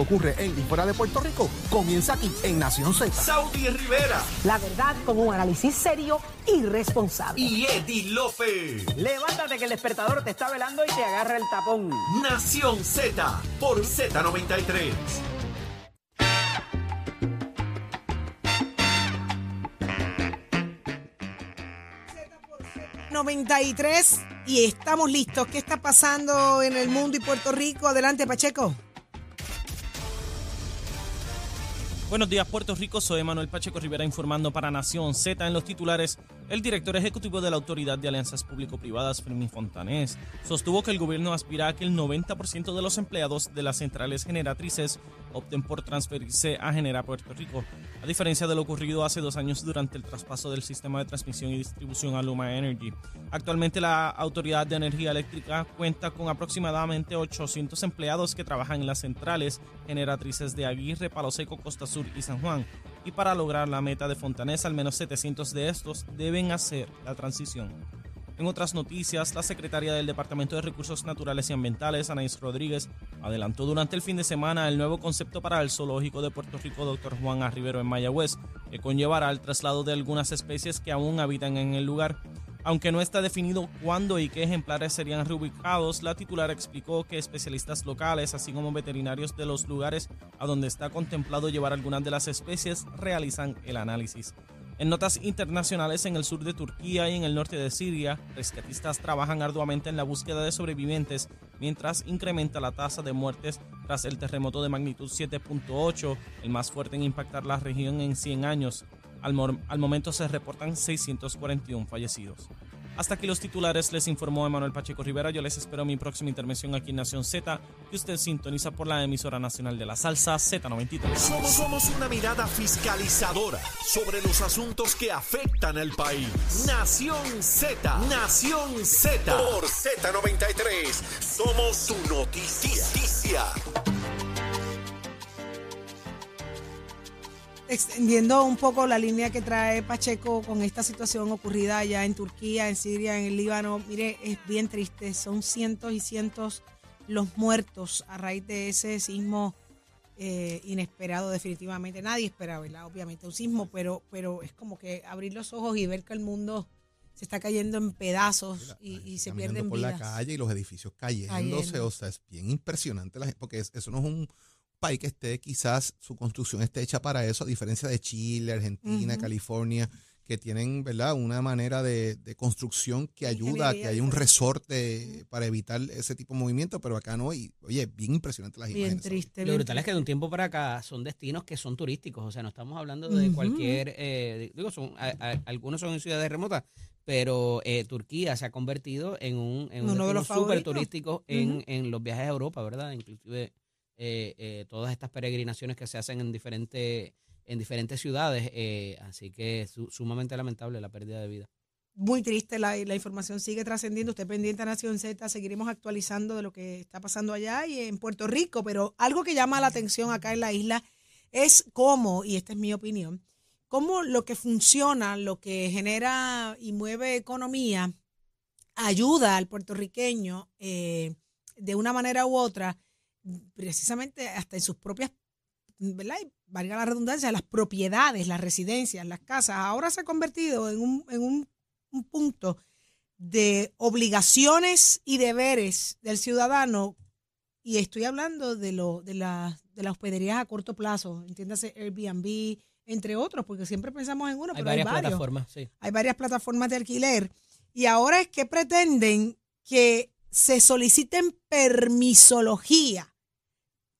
ocurre en y fuera de Puerto Rico comienza aquí en Nación Z. Saudi Rivera La verdad con un análisis serio y responsable. y Eddie Lofe. Levántate que el despertador te está velando y te agarra el tapón. Nación Z por Z93. 93 y estamos listos. ¿Qué está pasando en el mundo y Puerto Rico? Adelante, Pacheco. Buenos días, Puerto Rico. Soy Manuel Pacheco Rivera informando para Nación Z en los titulares. El director ejecutivo de la Autoridad de Alianzas Público-Privadas, Fermín Fontanés, sostuvo que el gobierno aspira a que el 90% de los empleados de las centrales generatrices opten por transferirse a Genera Puerto Rico, a diferencia de lo ocurrido hace dos años durante el traspaso del sistema de transmisión y distribución a Luma Energy. Actualmente la Autoridad de Energía Eléctrica cuenta con aproximadamente 800 empleados que trabajan en las centrales generatrices de Aguirre, Palo Seco, Costa Sur y San Juan. Y para lograr la meta de Fontanés, al menos 700 de estos deben hacer la transición. En otras noticias, la secretaria del Departamento de Recursos Naturales y Ambientales, Anaís Rodríguez, adelantó durante el fin de semana el nuevo concepto para el zoológico de Puerto Rico Dr. Juan A. Rivero en Mayagüez, que conllevará el traslado de algunas especies que aún habitan en el lugar. Aunque no está definido cuándo y qué ejemplares serían reubicados, la titular explicó que especialistas locales, así como veterinarios de los lugares a donde está contemplado llevar algunas de las especies, realizan el análisis. En notas internacionales en el sur de Turquía y en el norte de Siria, rescatistas trabajan arduamente en la búsqueda de sobrevivientes mientras incrementa la tasa de muertes tras el terremoto de magnitud 7.8, el más fuerte en impactar la región en 100 años. Al, momento se reportan 641 fallecidos. Hasta aquí los titulares, les informó Emanuel Pacheco Rivera. Yo les espero mi próxima intervención aquí en Nación Z, que usted sintoniza por la emisora nacional de la salsa Z93. Somos, somos una mirada fiscalizadora sobre los asuntos que afectan al país. Nación Z, Nación Z. Por Z93, somos su noticia. Extendiendo un poco la línea que trae Pacheco con esta situación ocurrida allá en Turquía, en Siria, en el Líbano, mire, es bien triste. Son cientos y cientos los muertos a raíz de ese sismo eh, inesperado, definitivamente. Nadie esperaba, ¿verdad? Obviamente, un sismo, pero, pero es como que abrir los ojos y ver que el mundo se está cayendo en pedazos y, y se pierden por vidas. la calle y los edificios cayéndose, Cayendo. o sea, es bien impresionante la gente, porque es- eso no es un país que esté quizás su construcción esté hecha para eso, a diferencia de Chile, Argentina. California, que tienen, ¿verdad?, una manera de, de construcción que ayuda a que haya un resorte para evitar ese tipo de movimiento, pero acá no, y oye, bien impresionante las Bien imágenes. triste. Lo brutal es que de un tiempo para acá son destinos que son turísticos, o sea, no estamos hablando de cualquier, eh, digo, son, a- a- algunos son en ciudades remotas, pero eh, Turquía se ha convertido en un, en un Uno de los súper favoritos. turístico en, en los viajes a Europa, ¿verdad? Inclusive eh, eh, todas estas peregrinaciones que se hacen en diferentes en diferentes ciudades, eh, así que es su- sumamente lamentable la pérdida de vida. muy triste, la, la información sigue trascendiendo. Usted pendiente a Nación Z, seguiremos actualizando de lo que está pasando allá y en Puerto Rico, pero algo que llama la atención acá en la isla es cómo, y esta es mi opinión, cómo lo que funciona, lo que genera y mueve economía, ayuda al puertorriqueño de una manera u otra, precisamente hasta en sus propias, ¿verdad? Y valga la redundancia, las propiedades, las residencias, las casas. Ahora se ha convertido en un, en un, un punto de obligaciones y deberes del ciudadano y estoy hablando de, lo, de, la, de las hospederías a corto plazo, entiéndase Airbnb, entre otros, porque siempre pensamos en uno, Hay pero hay varias varios. plataformas, sí. Hay varias plataformas de alquiler. Y ahora es que pretenden que se soliciten permisología.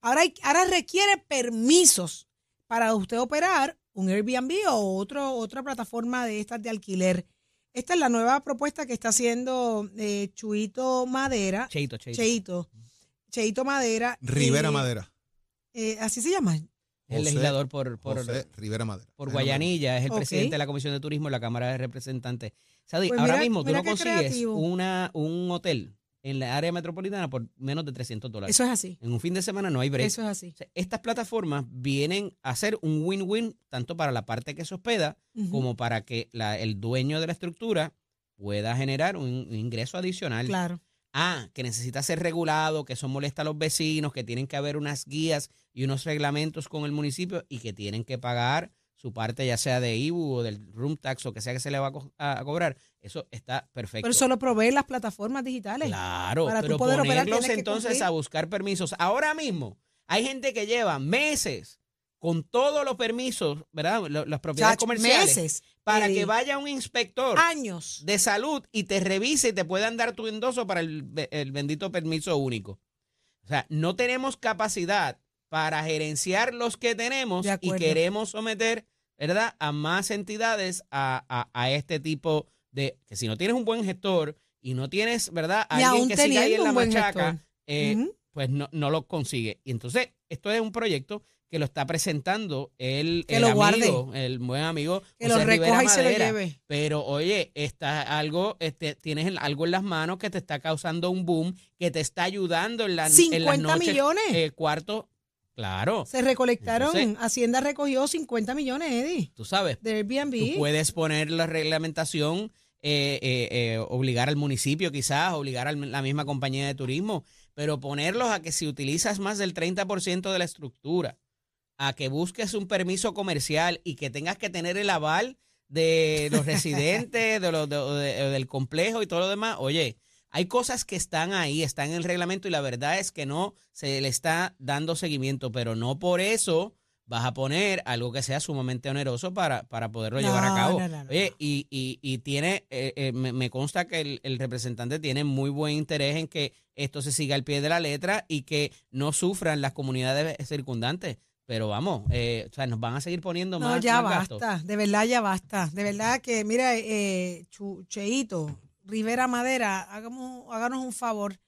Ahora, hay- ahora requiere permisos para usted operar un Airbnb o otro, otra plataforma de estas de alquiler. Esta es la nueva propuesta que está haciendo eh, Chuito Madera. Cheito, Cheito. Cheito. Cheito Madera. Rivera eh, Madera. eh, así se llama. El legislador por, por, José Rivera Madera. por. Guayanilla, es el presidente de la Comisión de Turismo de la Cámara de Representantes. Sadi, Pues ahora mira- mismo tú no consigues creativo. una, un hotel en la área metropolitana por menos de 300 dólares. Eso es así. En un fin de semana no hay break. Eso es así. O sea, Estas plataformas vienen a ser un win-win tanto para la parte que se hospeda como para que la- el dueño de la estructura pueda generar un, un ingreso adicional. Claro. Ah, que necesita ser regulado, que eso molesta a los vecinos, que tienen que haber unas guías y unos reglamentos con el municipio y que tienen que pagar su parte ya sea de IBU o del room tax o que sea que se le va a, co- a- a cobrar. Eso está perfecto. Pero eso lo proveen las plataformas digitales. Claro, Para tú pero poder operar ponerlos que entonces a buscar permisos. Ahora mismo hay gente que lleva meses con todos los permisos, ¿verdad? Las propiedades Chacho, comerciales meses, para que vaya un inspector años. de salud y te revise y te puedan dar tu endoso para el, el bendito permiso único. O sea, no tenemos capacidad para gerenciar los que tenemos y queremos someter, ¿verdad?, a más entidades a, a- a este tipo de... Que si no tienes un buen gestor y no tienes, ¿verdad?, Y alguien que siga ahí en la machaca, eh, pues no, no lo consigue. Y entonces, esto es un proyecto que lo está presentando el, Que el lo amigo, el buen amigo Que José lo Rivera recoja y se lo lleve. Pero oye, está algo, este, tienes algo en las manos que te está causando un boom, que te está ayudando en, la, en las 50 noches. millones. eh, cuarto, claro. Se recolectaron, Entonces- Hacienda recogió 50 millones, Eddie, Tú sabes, de Airbnb. tú puedes poner la reglamentación, eh, eh, eh, obligar al municipio quizás, obligar a la misma compañía de turismo, pero ponerlos a que si utilizas más del 30% de la estructura, a que busques un permiso comercial y que tengas que tener el aval de los residentes, de los, de- de- del complejo y todo lo demás, oye, hay cosas que están ahí, están en el reglamento y la verdad es que no se le está dando seguimiento, pero no por eso vas a poner algo que sea sumamente oneroso para, para poderlo No, llevar a cabo. no, no, no, Oye, no. y, y, y tiene, eh, eh, me, me consta que el, el representante tiene muy buen interés en que esto se siga al pie de la letra y que no sufran las comunidades circundantes. Pero vamos, eh, o sea, nos van a seguir poniendo No, más, ya más gastos. basta, de verdad ya basta. De verdad que, mira, eh, Cheito, Rivera Madera, hagamos, háganos un favor.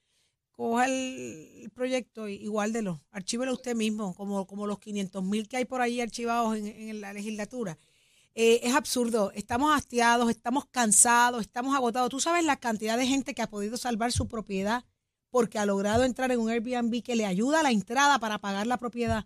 Coja el, proyecto y, y guárdelo. Archívelo usted mismo, como, como los 500 mil que hay por ahí archivados en, en la legislatura. Eh, es absurdo. Estamos hastiados, estamos cansados, estamos agotados. Tú sabes la cantidad de gente que ha podido salvar su propiedad porque ha logrado entrar en un Airbnb que le ayuda a la entrada para pagar la propiedad.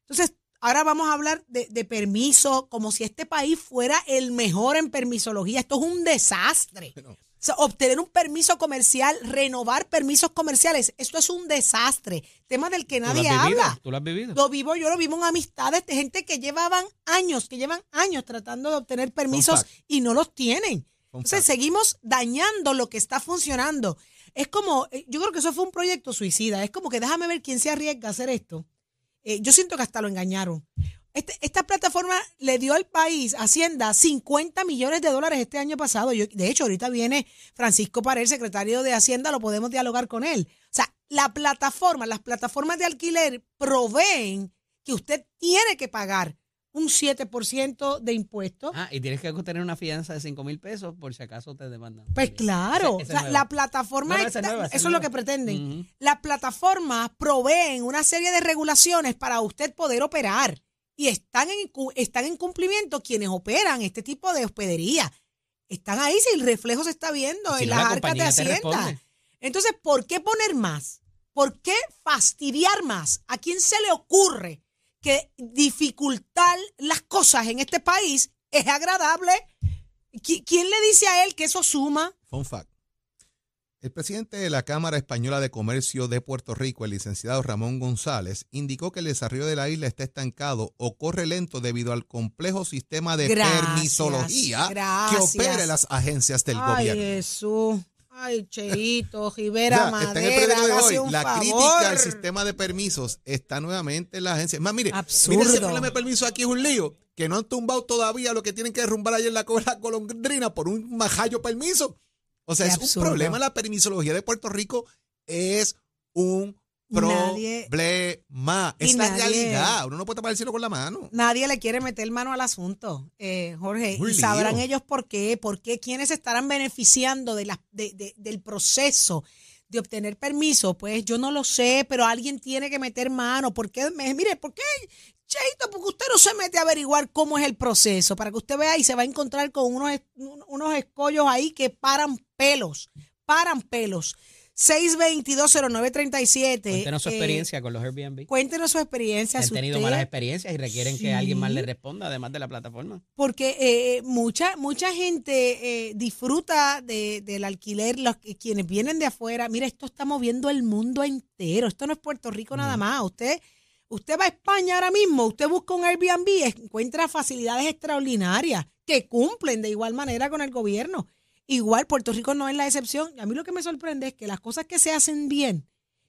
Entonces, ahora vamos a hablar de, de permiso, como si este país fuera el mejor en permisología. Esto es un desastre. O sea, obtener un permiso comercial, renovar permisos comerciales, esto es un desastre. Tema del que ¿Tú lo has nadie vivido? habla. ¿Tú lo has vivido? Lo vivo, yo lo vivo en amistades de gente que llevaban años, que llevan años tratando de obtener permisos y no los tienen. Entonces seguimos dañando lo que está funcionando. Es como, eh, yo creo que eso fue un proyecto suicida. Es como que déjame ver quién se arriesga a hacer esto. Eh, yo siento que hasta lo engañaron. Este- esta plataforma le dio al país, Hacienda, 50 millones de dólares este año pasado. Yo, de hecho, ahorita viene Francisco Pared, secretario de Hacienda, lo podemos dialogar con él. O sea, la plataforma, las plataformas de alquiler proveen que usted tiene que pagar un 7% de impuestos. Ah, y tienes que tener una fianza de 5 mil pesos por si acaso te demandan. Pues claro, o sea, la plataforma, No, no, está- es eso es lo que pretenden. Las plataformas proveen una serie de regulaciones para usted poder operar y están en, están en cumplimiento quienes operan este tipo de hospedería. Están ahí si el reflejo se está viendo Si en no, las la arcas de Hacienda. Entonces, ¿por qué poner más? ¿Por qué fastidiar más? ¿A quién se le ocurre que dificultar las cosas en este país es agradable? ¿Qui- ¿Quién le dice a él que eso suma? Fun fact. El presidente de la Cámara Española de Comercio de Puerto Rico, el licenciado Ramón González, indicó que el desarrollo de la isla está estancado o corre lento debido al complejo sistema de Gracias, permisología que opera las agencias del Ay, gobierno. Jesús. Ay, Cheito, Rivera, sea, está en el de hoy. un La favor. crítica al sistema de permisos está nuevamente en la agencia. Más, mire, Absurdo. mire ese problema de permiso aquí es un lío. Que no han tumbado todavía lo que tienen que derrumbar ayer en la, la golondrina por un majayo permiso. O sea, Qué es absurdo. un problema. La permisología de Puerto Rico es un Nadie- problema. Es la nadie- realidad. Uno no puede tapar el cielo con la mano. Nadie le quiere meter mano al asunto, eh, Jorge. Y sabrán lío. ellos por qué, por qué, quiénes estarán beneficiando de la, de- de- del proceso de obtener permiso. Pues yo no lo sé, pero alguien tiene que meter mano. ¿Por qué? Me- mire, ¿por qué? Cheito, porque usted no se mete a averiguar cómo es el proceso, para que usted vea y se va a encontrar con unos, unos escollos ahí que paran pelos, paran pelos. 6220937. Cuéntenos su eh, experiencia con los Airbnb. Cuéntenos su experiencia. Han si tenido usted- malas experiencias y requieren que alguien más les responda, además de la plataforma. Porque eh, mucha mucha gente eh, disfruta de, del alquiler, los quienes vienen de afuera. Mira, esto está moviendo el mundo entero. Esto no es Puerto Rico nada más. Usted usted va a España ahora mismo, usted busca un Airbnb, encuentra facilidades extraordinarias que cumplen de igual manera con el gobierno. Igual Puerto Rico no es la excepción. A mí lo que me sorprende es que las cosas que se hacen bien,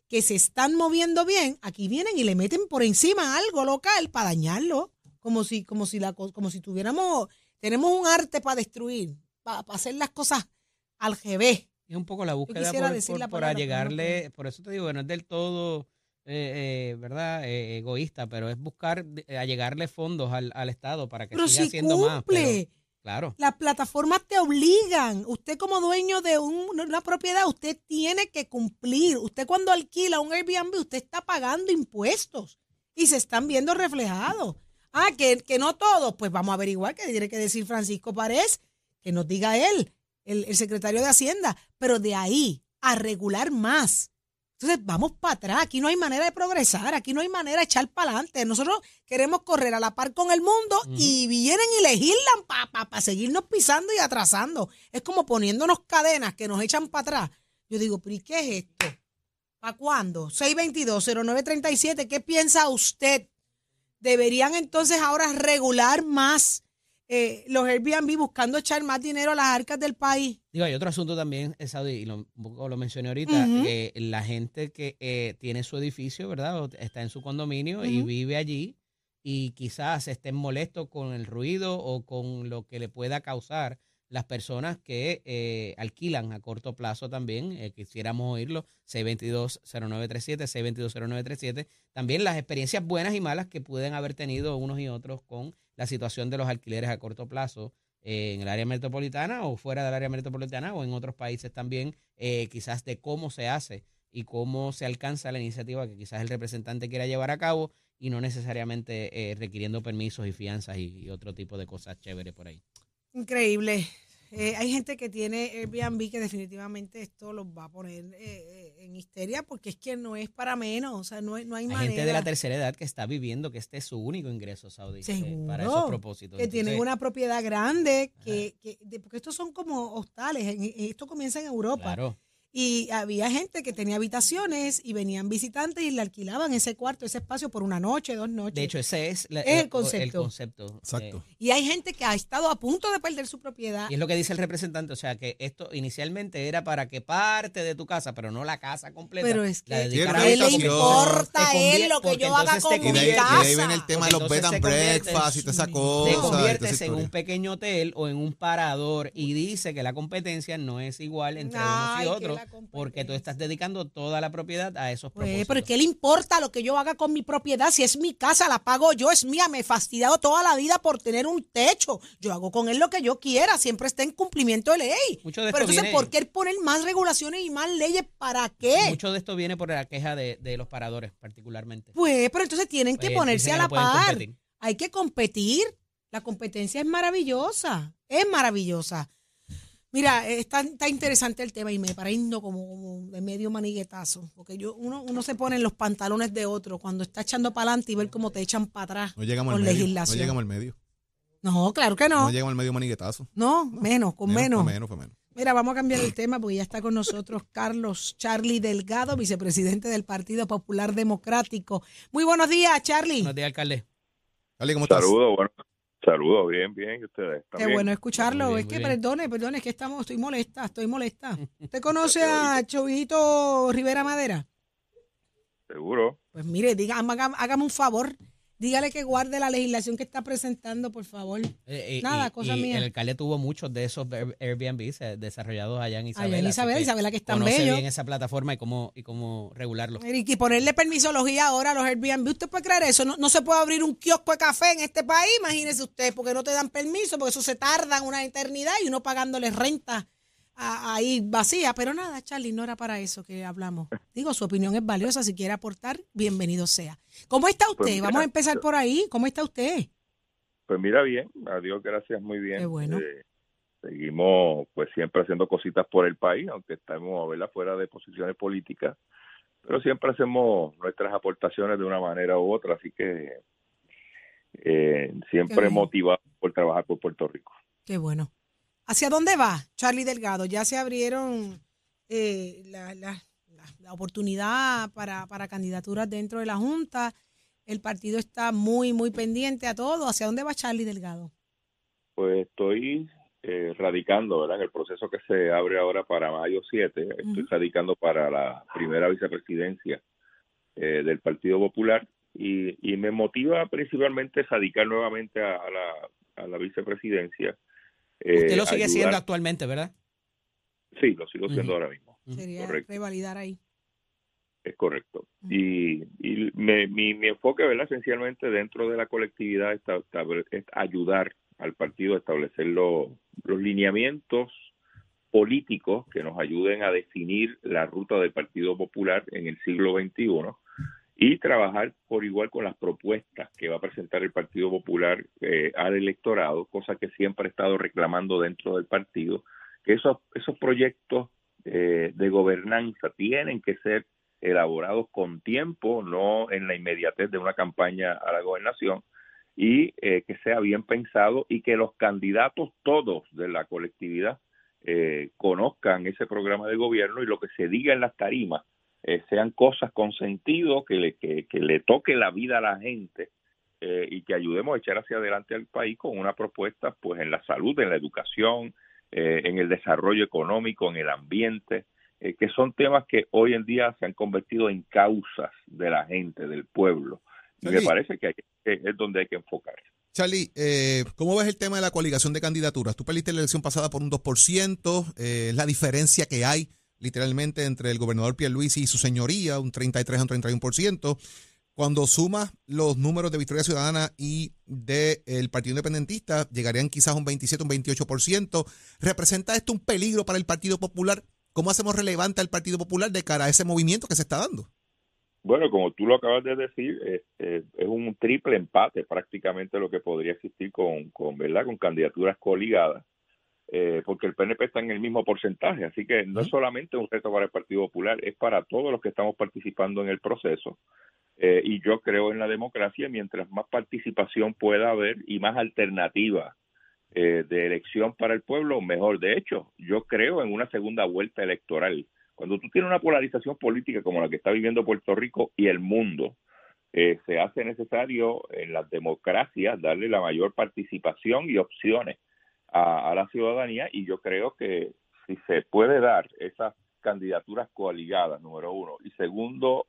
que se están moviendo bien, aquí vienen y le meten por encima algo local para dañarlo, como si, como si la co- como si tuviéramos, tenemos un arte para destruir, para, hacer las cosas al revés. Es un poco la búsqueda por, por- por allegarle, por eso te digo no es del todo, eh, eh, ¿verdad?, Eh, egoísta, pero es buscar eh, allegarle fondos al, al Estado para que Pero siga si haciendo más. pero- claro. Las plataformas te obligan. Usted como dueño de un- una propiedad, usted tiene que cumplir. Usted cuando alquila un Airbnb, usted está pagando impuestos y se están viendo reflejados. Ah, que, que no todos. Pues vamos a averiguar qué tiene que decir Francisco Párez, que nos diga él, el, el secretario de Hacienda. Pero de ahí a regular más. Entonces vamos para atrás. Aquí no hay manera de progresar. Aquí no hay manera de echar para adelante. Nosotros queremos correr a la par con el mundo y vienen y legislan para seguirnos pisando y atrasando. Es como poniéndonos cadenas que nos echan para atrás. Yo digo, ¿pero y qué es esto? ¿Para cuándo? 622-0937. ¿Qué piensa usted? ¿Deberían entonces ahora regular más eh, los Airbnb buscando echar más dinero a las arcas del país? Digo, hay otro asunto también, eh, Saudi, y lo, un poco lo mencioné ahorita, Ujú. que la gente que eh, tiene su edificio, ¿verdad? O está en su condominio y Ujú. vive allí y quizás estén molestos con el ruido o con lo que le pueda causar las personas que eh, alquilan a corto plazo también, eh, quisiéramos oírlo, 622-0937, 622-0937. También las experiencias buenas y malas que pueden haber tenido unos y otros con la situación de los alquileres a corto plazo eh, en el área metropolitana o fuera del área metropolitana o en otros países también, eh, quizás de cómo se hace y cómo se alcanza la iniciativa que quizás el representante quiera llevar a cabo y no necesariamente eh, requiriendo permisos y fianzas y, y otro tipo de cosas chéveres por ahí. Increíble. Eh, hay gente que tiene Airbnb que definitivamente esto los va a poner eh, eh, en histeria porque es que no es para menos, o sea, no, hay- no hay, Hay manera. gente de la tercera edad que está viviendo que este es su único ingreso saudí eh, para esos propósitos. que tienen una propiedad grande, que, que- porque estos son como hostales, esto comienza en Europa. Claro. Y había gente que tenía habitaciones y venían visitantes y le alquilaban ese cuarto, ese espacio por una noche, dos noches. De hecho, ese es, la- Es el concepto. concepto, Exacto. eh, y hay gente que ha estado a punto de perder su propiedad. y es lo que dice el representante, o sea, que esto inicialmente era para que parte de tu casa, pero no la casa completa. Pero es la que a él le importa él lo que yo haga con mi de, ahí- y casa. ahí viene el tema de los bed and breakfast y toda esa Te cosa. te conviertes en un pequeño hotel o en un parador y dice que la competencia no es igual entre Ay, unos y otros. Porque tú estás dedicando toda la propiedad a esos Pues, propósitos. pero ¿qué le importa lo que yo haga con mi propiedad? Si es mi casa, la pago yo, es mía. Me he fastidiado toda la vida por tener un techo. Yo hago con él lo que yo quiera, siempre está en cumplimiento de ley. Mucho de pero entonces, viene- ¿por qué poner más regulaciones y más leyes? ¿Para qué? Mucho de esto viene por la queja de, de los paradores, particularmente. Pues, pero entonces tienen que Pues, ponerse a la no par. competir. Hay que competir. La competencia es maravillosa. Es maravillosa. Mira, eh, está, está interesante el tema y me parece como, como de medio maniguetazo. Porque yo, uno, uno se pone en los pantalones de otro cuando está echando para adelante y ver cómo te echan para atrás No llegamos al con medio. No legislación. llegamos al medio. No, claro que No, no. llegamos al medio maniguetazo. No, menos, con menos. Fue menos, fue menos. Mira, vamos a cambiar el tema porque ya está con nosotros Carlos Charlie Delgado, vicepresidente del Partido Popular Democrático. Muy buenos días, Charlie. Buenos días, alcalde. Dale, ¿cómo estás? Saludos, bueno, Saludos, bien, bien, y ustedes Qué bueno escucharlo. es que, perdone, perdone, es que estamos, estoy molesta, estoy molesta. ¿Usted conoce a Chovito Rivera Madera? Seguro. Pues mire, diga, hágame un favor, dígale que guarde la legislación que está presentando, por favor. Eh, eh, Nada, cosa mía. El alcalde tuvo muchos de esos Airbnb desarrollados allá en Isabela. Allá en Isabela, Isabela que están conoce bello. bien esa plataforma y cómo, y cómo regularlo. Y ponerle permisología ahora a los Airbnb. ¿Usted puede creer eso? No, no se puede abrir un kiosco de café en este país, imagínese usted, porque no te dan permiso, porque eso se tarda una eternidad y uno pagándole renta ahí vacía, pero nada, Charlie, no era para eso que hablamos. Digo, su opinión es valiosa, si quiere aportar, bienvenido sea. ¿Cómo está pues usted? Vamos a empezar por ahí. ¿Cómo está usted? Pues mira bien, adiós, gracias, muy bien. Qué bueno. Eh, seguimos pues siempre haciendo cositas por el país, aunque estamos a verla fuera de posiciones políticas, pero siempre hacemos nuestras aportaciones de una manera u otra, así que eh, siempre motivado por trabajar por Puerto Rico. Qué bueno. ¿Hacia dónde va Charlie Delgado? Ya se abrieron eh, la, la, oportunidad para, para candidaturas dentro de la Junta. El partido está muy, muy pendiente a todo. ¿Hacia dónde va Charlie Delgado? Pues estoy eh, radicando, ¿verdad? En el proceso que se abre ahora para mayo 7, estoy radicando para la primera vicepresidencia eh, del Partido Popular y, y, me motiva principalmente radicar nuevamente a, la, a la vicepresidencia Usted lo eh, sigue siendo actualmente, ¿verdad? Sí, lo sigo siendo ahora mismo. Sería revalidar ahí. Es correcto. Y, y mi, mi, enfoque, ¿verdad? Esencialmente dentro de la colectividad es ayudar al partido a establecer los lineamientos políticos que nos ayuden a definir la ruta del Partido Popular en el siglo XXI y trabajar por igual con las propuestas que va a presentar el Partido Popular eh, al electorado, cosa que siempre ha estado reclamando dentro del partido, que esos, esos proyectos eh, de gobernanza tienen que ser elaborados con tiempo, no en la inmediatez de una campaña a la gobernación, y eh, que sea bien pensado y que los candidatos todos de la colectividad conozcan ese programa de gobierno y lo que se diga en las tarimas eh, sean cosas con sentido, que le, que, le toque la vida a la gente eh, y que ayudemos a echar hacia adelante al país con una propuesta pues en la salud, en la educación, eh, en el desarrollo económico, en el ambiente, que son temas que hoy en día se han convertido en causas de la gente, del pueblo. Y me parece que, es donde hay que enfocarse. Charlie, ¿cómo ves el tema de la coaligación de candidaturas? Tú perdiste la elección pasada por un 2%, eh, la diferencia que hay literalmente entre el gobernador Pierluisi y su señoría, un 33 a un 31%. Cuando sumas los números de Victoria Ciudadana y del Partido Independentista, llegarían quizás a un 27, un 28%. ¿Representa esto un peligro para el Partido Popular? ¿Cómo hacemos relevante al Partido Popular de cara a ese movimiento que se está dando? Bueno, como tú lo acabas de decir, es un triple empate prácticamente lo que podría existir con, con, ¿verdad? con candidaturas coligadas. Eh, porque el PNP está en el mismo porcentaje. Así que no es solamente un reto para el Partido Popular, es para todos los que estamos participando en el proceso. Eh, y yo creo en la democracia, mientras más participación pueda haber y más alternativas eh, de elección para el pueblo, mejor. De hecho, yo creo en una segunda vuelta electoral. Cuando tú tienes una polarización política como la que está viviendo Puerto Rico y el mundo, se hace necesario en las democracias darle la mayor participación y opciones a, la ciudadanía y yo creo que si se puede dar esas candidaturas coaligadas, número uno, y segundo,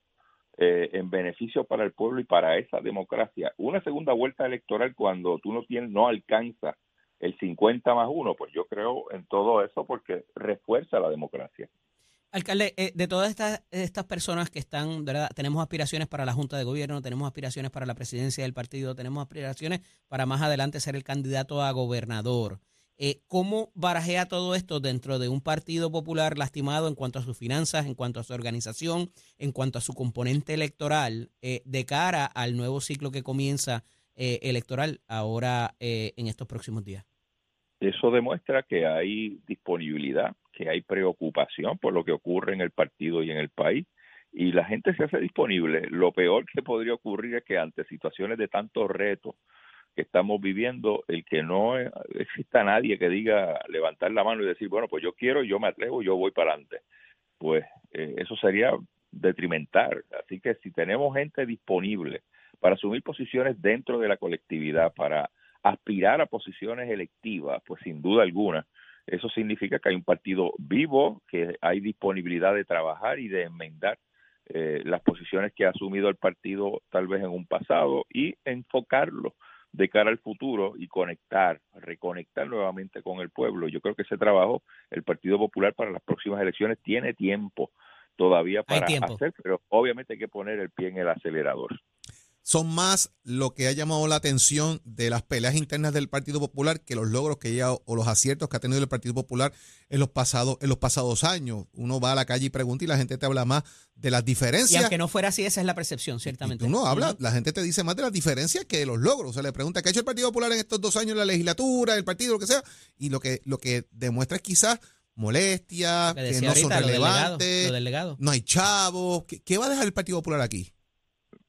eh, en beneficio para el pueblo y para esa democracia, una segunda vuelta electoral cuando tú no tienes, no alcanza el 50 más uno, pues yo creo en todo eso porque refuerza la democracia. Alcalde, eh, de todas estas, estas personas que están, ¿verdad? tenemos aspiraciones para la Junta de Gobierno, tenemos aspiraciones para la presidencia del partido, tenemos aspiraciones para más adelante ser el candidato a gobernador. Eh, ¿Cómo barajea todo esto dentro de un partido popular lastimado en cuanto a sus finanzas, en cuanto a su organización, en cuanto a su componente electoral, eh, de cara al nuevo ciclo que comienza electoral ahora en estos próximos días? Eso demuestra que hay disponibilidad, que hay preocupación por lo que ocurre en el partido y en el país y la gente se hace disponible. Lo peor que podría ocurrir es que ante situaciones de tantos retos, que estamos viviendo, el que no exista nadie que diga levantar la mano y decir, bueno, pues yo quiero, yo me atrevo, yo voy para adelante, pues eh, eso sería detrimentar. Así que si tenemos gente disponible para asumir posiciones dentro de la colectividad, para aspirar a posiciones electivas, pues sin duda alguna, eso significa que hay un partido vivo, que hay disponibilidad de trabajar y de enmendar eh, las posiciones que ha asumido el partido tal vez en un pasado y enfocarlo de cara al futuro y conectar, reconectar nuevamente con el pueblo. Yo creo que ese trabajo el Partido Popular para las próximas elecciones tiene tiempo todavía para hacer, pero obviamente hay que poner el pie en el acelerador son más lo que ha llamado la atención de las peleas internas del Partido Popular que los logros que ya o los aciertos que ha tenido el Partido Popular en los pasados en los pasados años. Uno va a la calle y pregunta y la gente te habla más de las diferencias. Y aunque no fuera así, esa es la percepción, ciertamente. Uno habla, la gente te dice más de las diferencias que de los logros. Se le pregunta qué ha hecho el Partido Popular en estos dos años en la legislatura, el partido, lo que sea, y lo que lo que demuestra es quizás molestia, que, no son relevantes, no hay chavos. ¿Qué va a dejar el Partido Popular aquí?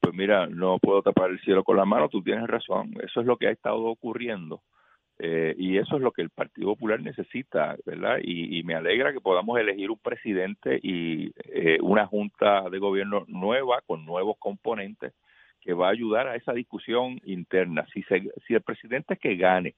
Pues mira, no puedo tapar el cielo con la mano, tú tienes razón, eso es lo que ha estado ocurriendo. Eh, y eso es lo que el Partido Popular necesita, ¿verdad? Y, me alegra que podamos elegir un presidente y eh, una junta de gobierno nueva con nuevos componentes que va a ayudar a esa discusión interna. Si, si el presidente que gane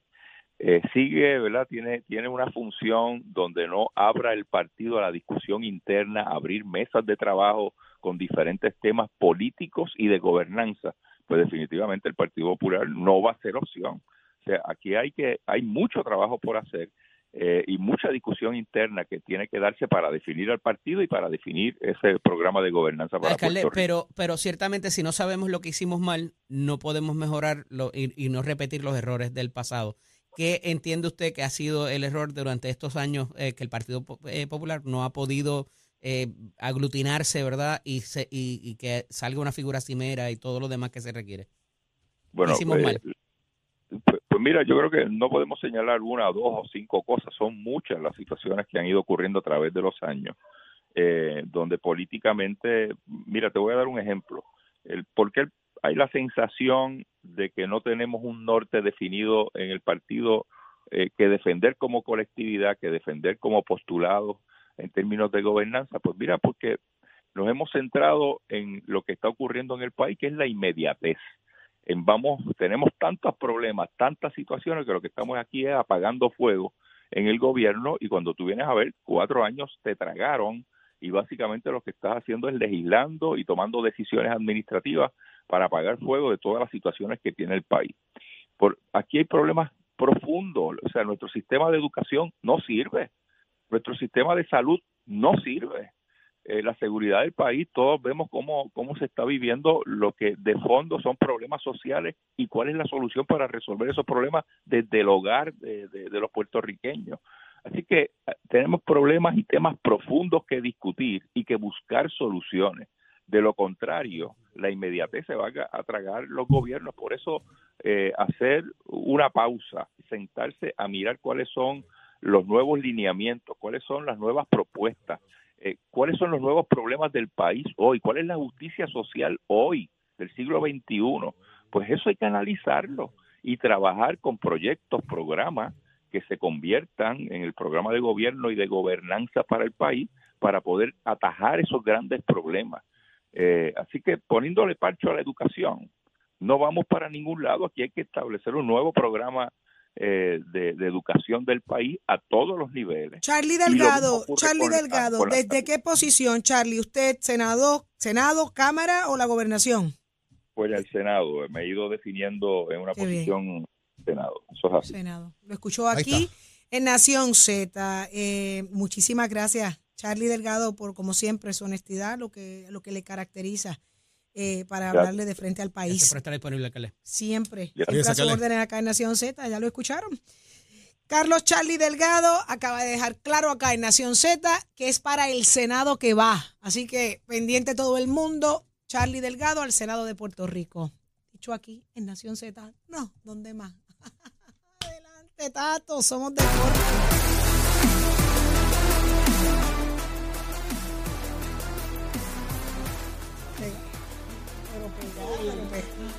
eh, sigue, ¿verdad? Tiene, tiene una función donde no abra el partido a la discusión interna, abrir mesas de trabajo con diferentes temas políticos y de gobernanza, pues definitivamente el Partido Popular no va a ser opción. O sea, aquí hay que hay mucho trabajo por hacer eh, y mucha discusión interna que tiene que darse para definir al partido y para definir ese programa de gobernanza para Puerto Rico. Pero, pero ciertamente si no sabemos lo que hicimos mal, no podemos mejorar y, no repetir los errores del pasado. ¿Qué entiende usted que ha sido el error durante estos años eh, que el Partido eh, Popular no ha podido eh, aglutinarse, ¿verdad? Y, se, y, que salga una figura cimera y todo lo demás que se requiere. Bueno, pues, pues, pues, mira, yo creo que no podemos señalar una, dos o cinco cosas, son muchas las situaciones que han ido ocurriendo a través de los años, eh, donde políticamente, mira, te voy a dar un ejemplo, el por qué hay la sensación de que no tenemos un norte definido en el partido eh, que defender como colectividad, que defender como postulado, en términos de gobernanza? Pues mira, porque nos hemos centrado en lo que está ocurriendo en el país, que es la inmediatez. Vamos, tenemos tantos problemas, tantas situaciones que lo que estamos aquí es apagando fuego en el gobierno y cuando tú vienes a ver, cuatro años te tragaron y básicamente lo que estás haciendo es legislando y tomando decisiones administrativas para apagar fuego de todas las situaciones que tiene el país. Por, aquí hay problemas profundos, o sea, nuestro sistema de educación no sirve. Nuestro sistema de salud no sirve. Eh, la seguridad del país, todos vemos cómo, cómo se está viviendo lo que de fondo son problemas sociales y cuál es la solución para resolver esos problemas desde el hogar de, los puertorriqueños. Así que eh, tenemos problemas y temas profundos que discutir y que buscar soluciones. De lo contrario, la inmediatez se va a, tragar los gobiernos. Por eso, eh, hacer una pausa, sentarse a mirar cuáles son los nuevos lineamientos, cuáles son las nuevas propuestas, eh, cuáles son los nuevos problemas del país hoy, cuál es la justicia social hoy, del siglo XXI. Pues eso hay que analizarlo y trabajar con proyectos, programas que se conviertan en el programa de gobierno y de gobernanza para el país para poder atajar esos grandes problemas. Eh, así que poniéndole parcho a la educación, no vamos para ningún lado. Aquí hay que establecer un nuevo programa eh, de, educación del país a todos los niveles. Charlie Delgado, Charlie Delgado, ¿desde qué posición, Charlie? ¿Usted Senado, Senado, Cámara o la Gobernación? Pues el Senado, me he ido definiendo en una posición Senado. Senado. Lo escuchó aquí en Nación Z. Eh, muchísimas gracias, Charlie Delgado, por como siempre su honestidad, lo que, lo que le caracteriza. Eh, para hablarle de frente al país. Siempre estar disponible, Siempre. Siempre a su orden acá en Nación Z, ya lo escucharon. Carlos Charlie Delgado acaba de dejar claro acá en Nación Z que es para el Senado que va. Así que pendiente todo el mundo, Charlie Delgado al Senado de Puerto Rico. Dicho aquí en Nación Z, no, ¿dónde más? Adelante, Tato, somos de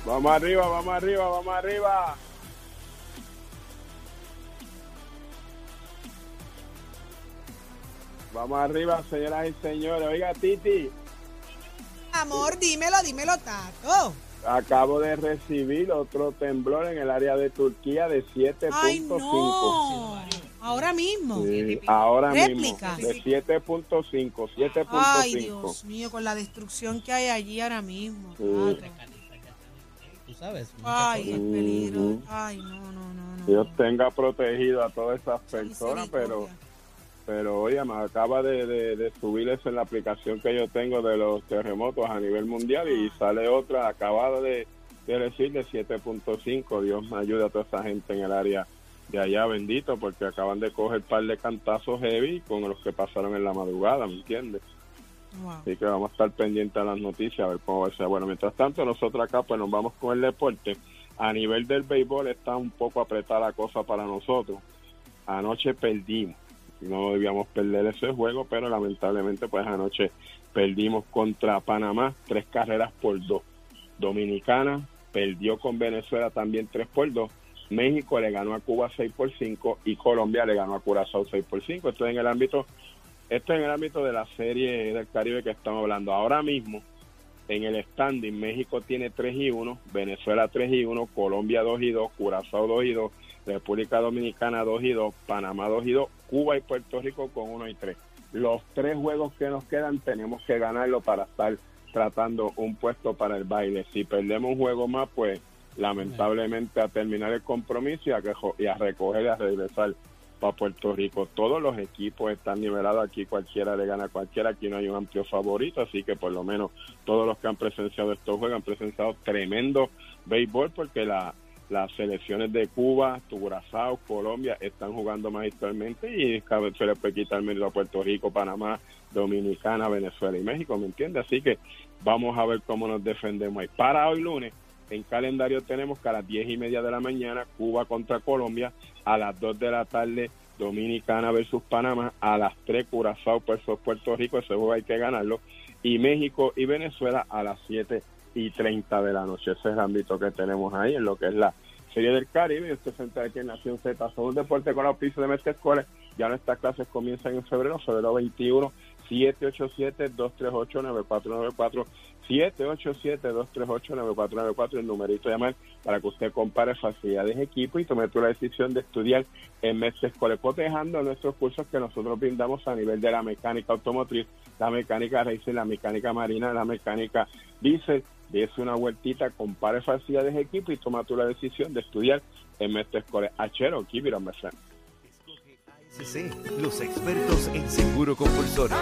Vamos arriba, vamos arriba, vamos arriba. Vamos arriba, señoras y señores. Oiga, Titi. Amor, dímelo, dímelo, Tato. acabo de recibir otro temblor en el área de Turquía de 7.5. Ay, no. Ahora mismo. Sí, ahora Réplica. mismo, de 7.5, 7.5. Ay, Dios mío, con la destrucción que hay allí ahora mismo. Sí. Padre. Tú sabes. Ay, el peligro. Ay, no, no, no, no. Dios tenga protegido a todas esas personas, pero pero oye, me acaba de, de, de subir eso en la aplicación que yo tengo de los terremotos a nivel mundial y sale otra acabada de, de decir de 7.5. Dios me ayude a toda esa gente en el área de allá, bendito, porque acaban de coger par de cantazos heavy con los que pasaron en la madrugada, ¿me entiendes? Wow. Así que vamos a estar pendientes a las noticias, a ver cómo va a ser. Bueno, mientras tanto, nosotros acá pues nos vamos con el deporte. A nivel del béisbol está un poco apretada la cosa para nosotros. Anoche perdimos. No debíamos perder ese juego, pero lamentablemente pues anoche perdimos contra Panamá tres carreras por dos. Dominicana perdió con Venezuela también tres por dos. México le ganó a Cuba 6 por 5 y Colombia le ganó a Curazao 6 por 5. Esto es en el ámbito esto es en el ámbito de la serie del Caribe que estamos hablando. Ahora mismo, en el standing, México tiene 3 y 1, Venezuela 3 y 1, Colombia 2 y 2, Curazao 2 y 2, República Dominicana 2 y 2, Panamá 2 y 2, Cuba y Puerto Rico con 1 y 3. Los tres juegos que nos quedan tenemos que ganarlo para estar tratando un puesto para el baile. Si perdemos un juego más, pues lamentablemente a terminar el compromiso y a, y a recoger y a regresar para Puerto Rico. Todos los equipos están nivelados aquí, cualquiera le gana a cualquiera, aquí no hay un amplio favorito, así que por lo menos todos los que han presenciado estos juegos han presenciado tremendo béisbol porque la, las selecciones de Cuba, Curazao, Colombia están jugando magistralmente y se puede quitar mérito a Puerto Rico, Panamá, Dominicana, Venezuela y México, ¿me entiendes? Así que vamos a ver cómo nos defendemos ahí. Para hoy lunes, en calendario tenemos que a las 10 y media de la mañana Cuba contra Colombia, a las 2 de la tarde Dominicana versus Panamá, a las 3 Curazao versus Puerto Rico, ese juego hay que ganarlo, y México y Venezuela a las 7 y 30 de la noche. Ese es el ámbito que tenemos ahí en lo que es la Serie del Caribe. Usted se aquí en Nación Z, son un deporte con auspicio de Mestre Escuela. Ya nuestras clases comienzan en febrero, febrero 21, 787-238-9494. 787-238-9494, el numerito de llamar para que usted compare facilidades de equipo y tome tú la decisión de estudiar en Mestre Escuela, cotejando nuestros cursos que nosotros brindamos a nivel de la mecánica automotriz, la mecánica racing, la mecánica marina, la mecánica diésel. Dese una vueltita, compare facilidades de equipo y toma tú la decisión de estudiar en Mestre Escuela. Achero, keep it on. Los expertos en seguro compulsorio.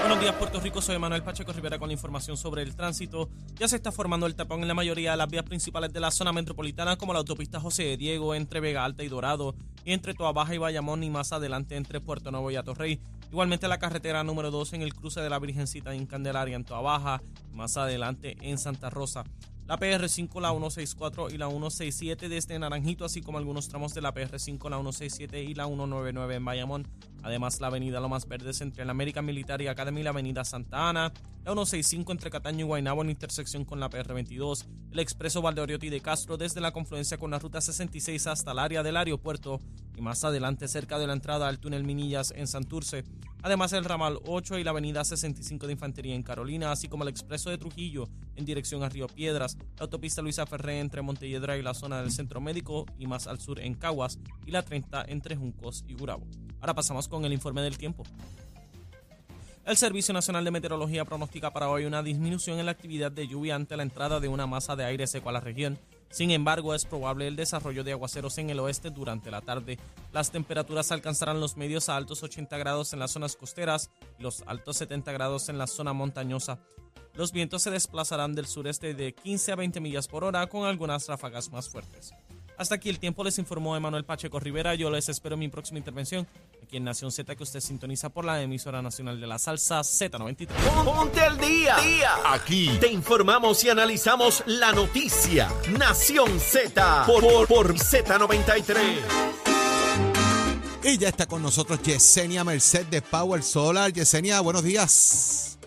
Buenos días, Puerto Rico. Soy Manuel Pacheco Rivera con la información sobre el tránsito. Ya se está formando el tapón en la mayoría de las vías principales de la zona metropolitana, como la autopista José de Diego entre Vega Alta y Dorado, y entre Toa Baja y Bayamón, y más adelante entre Puerto Nuevo y Atorrey. Igualmente la carretera número 2 en el cruce de la Virgencita en Candelaria en Toa Baja, y más adelante en Santa Rosa. La PR5, la 164 y la 167 desde Naranjito, así como algunos tramos de la PR5, la 167 y la 199 en Bayamón. Además, la avenida Lomas Verdes entre la American Military Academy y la avenida Santa Ana, la 165 entre Cataño y Guaynabo en intersección con la PR22, el expreso Valdeoriotti de Castro desde la confluencia con la ruta 66 hasta el área del aeropuerto y más adelante cerca de la entrada al túnel Minillas en Santurce. Además, el ramal 8 y la avenida 65 de Infantería en Carolina, así como el expreso de Trujillo en dirección a Río Piedras, la autopista Luisa Ferré entre Montelledra y la zona del Centro Médico y más al sur en Caguas y la 30 entre Juncos y Gurabo. Ahora pasamos con el informe del tiempo. El Servicio Nacional de Meteorología pronostica para hoy una disminución en la actividad de lluvia ante la entrada de una masa de aire seco a la región. Sin embargo, es probable el desarrollo de aguaceros en el oeste durante la tarde. Las temperaturas alcanzarán los medios a altos 80 grados en las zonas costeras y los altos 70 grados en la zona montañosa. Los vientos se desplazarán del sureste de 15 a 20 millas por hora con algunas ráfagas más fuertes. Hasta aquí el tiempo, les informó Emanuel Pacheco Rivera. Yo les espero en mi próxima intervención aquí en Nación Z que usted sintoniza por la emisora nacional de la salsa Z93. Ponte al día. Aquí te informamos y analizamos la noticia. Nación Z por, por, por Z93. Y ya está con nosotros Yesenia Merced de Power Solar. Yesenia, buenos días.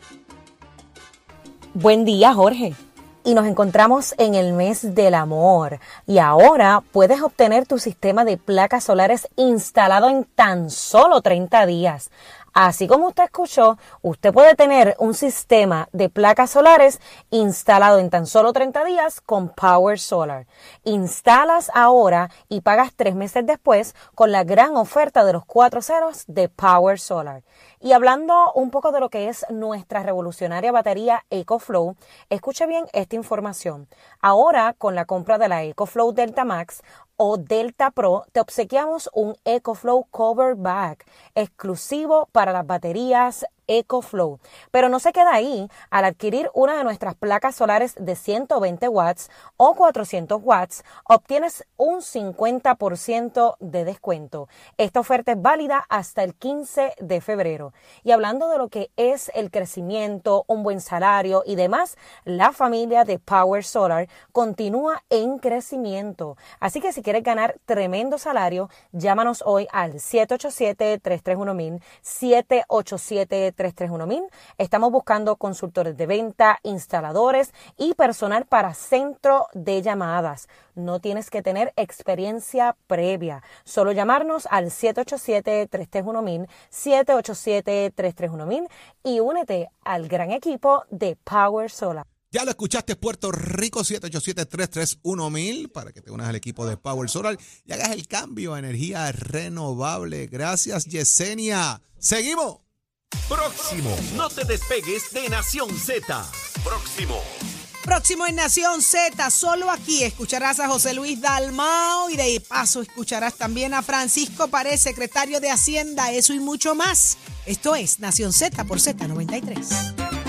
Buen día, Jorge. Y nos encontramos en el mes del amor. Y ahora puedes obtener tu sistema de placas solares instalado en tan solo 30 días. Así como usted escuchó, usted puede tener un sistema de placas solares instalado en tan solo 30 días con Power Solar. Instalas ahora y pagas tres meses después con la gran oferta de los cuatro ceros de Power Solar. Y hablando un poco de lo que es nuestra revolucionaria batería EcoFlow, escuche bien esta información. Ahora, con la compra de la EcoFlow Delta Max o Delta Pro, te obsequiamos un EcoFlow Cover Bag exclusivo para las baterías EcoFlow. Pero no se queda ahí. Al adquirir una de nuestras placas solares de 120 watts o 400 watts, obtienes un 50% de descuento. Esta oferta es válida hasta el 15 de febrero. Y hablando de lo que es el crecimiento, un buen salario y demás, la familia de Power Solar continúa en crecimiento. Así que si quieres ganar tremendo salario, llámanos hoy al 787-331-1000, 787 331 Estamos buscando consultores de venta, instaladores y personal para centro de llamadas. No tienes que tener experiencia previa. Solo llamarnos al 787-331-1000, 787-331-1000 y únete al gran equipo de Power Solar. Ya lo escuchaste, Puerto Rico 787-331-1000 para que te unas al equipo de Power Solar y hagas el cambio a energía renovable. Gracias, Yesenia. Seguimos. Próximo. No te despegues de Nación Z. Próximo. Próximo en Nación Z, solo aquí escucharás a José Luis Dalmao y de paso escucharás también a Francisco Pared, secretario de Hacienda, eso y mucho más. Esto es Nación Z por Z93.